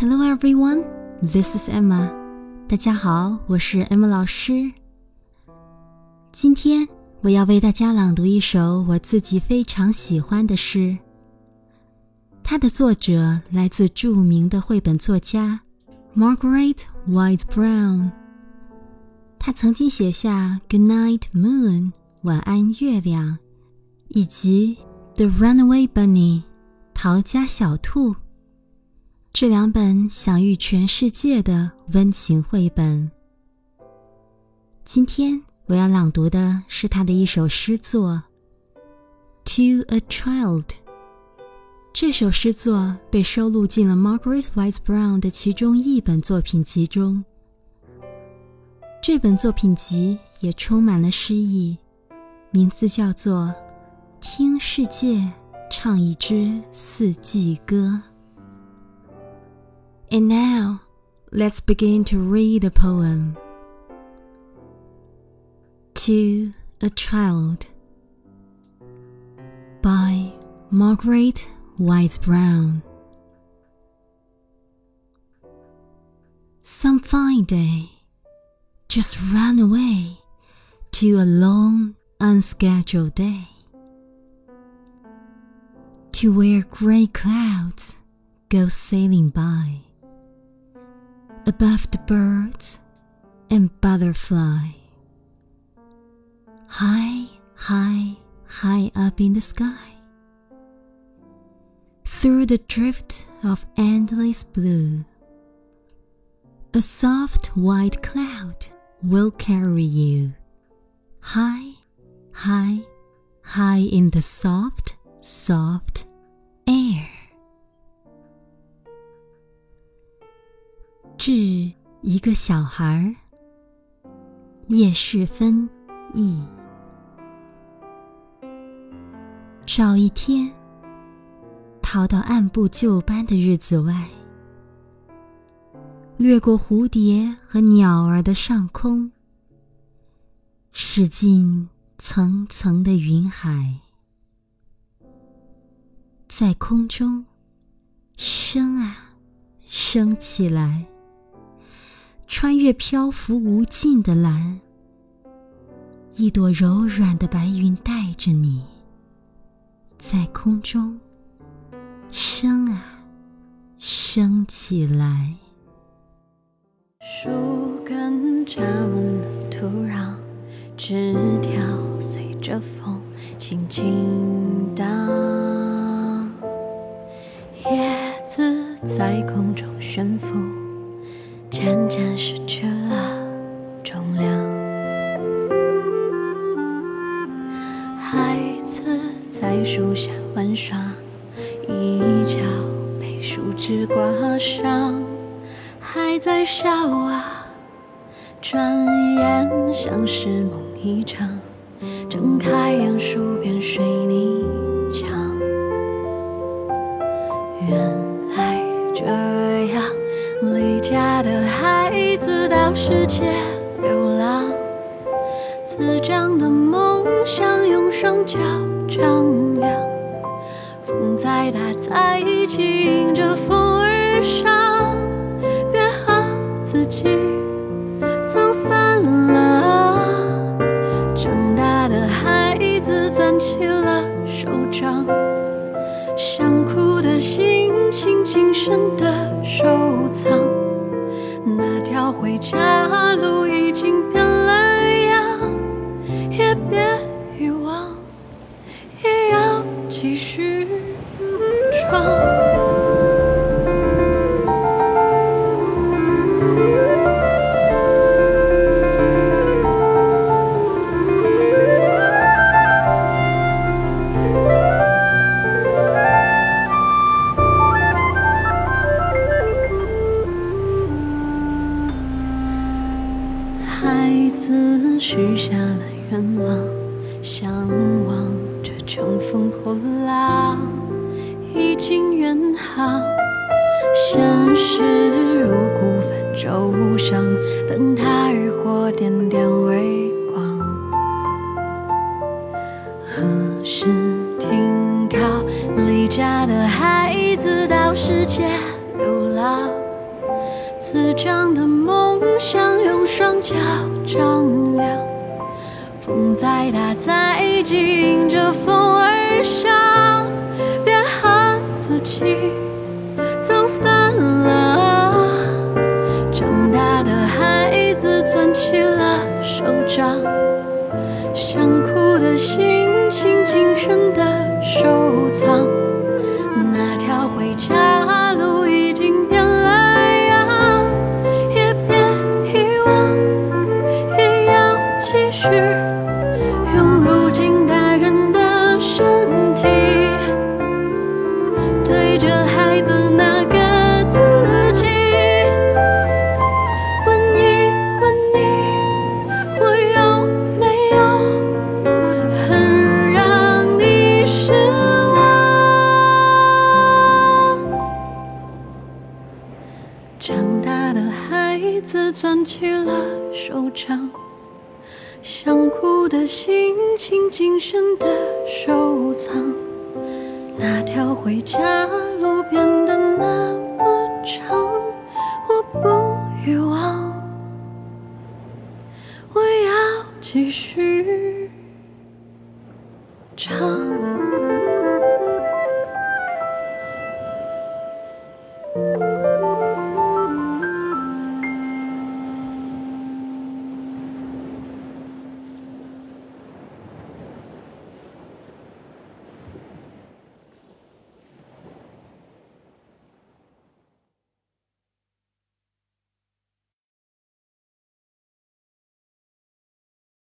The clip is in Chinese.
Hello everyone, this is Emma. 大家好，我是 Emma 老师。今天我要为大家朗读一首我自己非常喜欢的诗。它的作者来自著名的绘本作家 Margaret Wise Brown。他曾经写下《Good Night Moon》晚安月亮，以及《The Runaway Bunny》逃家小兔这两本享誉全世界的温情绘本。今天我要朗读的是他的一首诗作《To a Child》。这首诗作被收录进了 Margaret Wise Brown 的其中一本作品集中。这本作品集也充满了诗意，名字叫做《听世界唱一支四季歌》。And now, let's begin to read the poem. To a Child by Margaret Wise Brown. Some fine day just run away to a long, unscheduled day. To where gray clouds go sailing by above the birds and butterfly. High, high, high up in the sky. Through the drift of endless blue, a soft white cloud will carry you high, high, high in the soft, soft 致一个小孩儿，夜市分译。找一天，逃到按部就班的日子外。掠过蝴蝶和鸟儿的上空，驶进层层的云海，在空中升啊升起来，穿越漂浮无尽的蓝，一朵柔软的白云带着你，在空中升啊升起来。树根扎稳了土壤，枝条随着风轻轻荡，叶子在空中悬浮，渐渐失去了重量。孩子在树下玩耍，一角被树枝刮伤。还在笑啊，转眼像是梦一场。睁开眼，数遍水泥墙。原来这样，离家的孩子到世界流浪。滋长的梦想，用双脚丈量。风再大，再急，迎着风家路已经变了样，也别遗忘，也要继续闯。向往着乘风破浪，已经远航。现实如孤帆舟上，灯塔渔火点点微光。何时停靠？离家的孩子到世界流浪。长的梦想，用双脚丈量。风再大再急，迎着风而上，别和自己走散了。长大的孩子攥起了手掌，想哭的心的孩子攥起了手掌。想哭的心情，谨慎的收藏。那条回家路变得那么长，我不遗忘，我要继续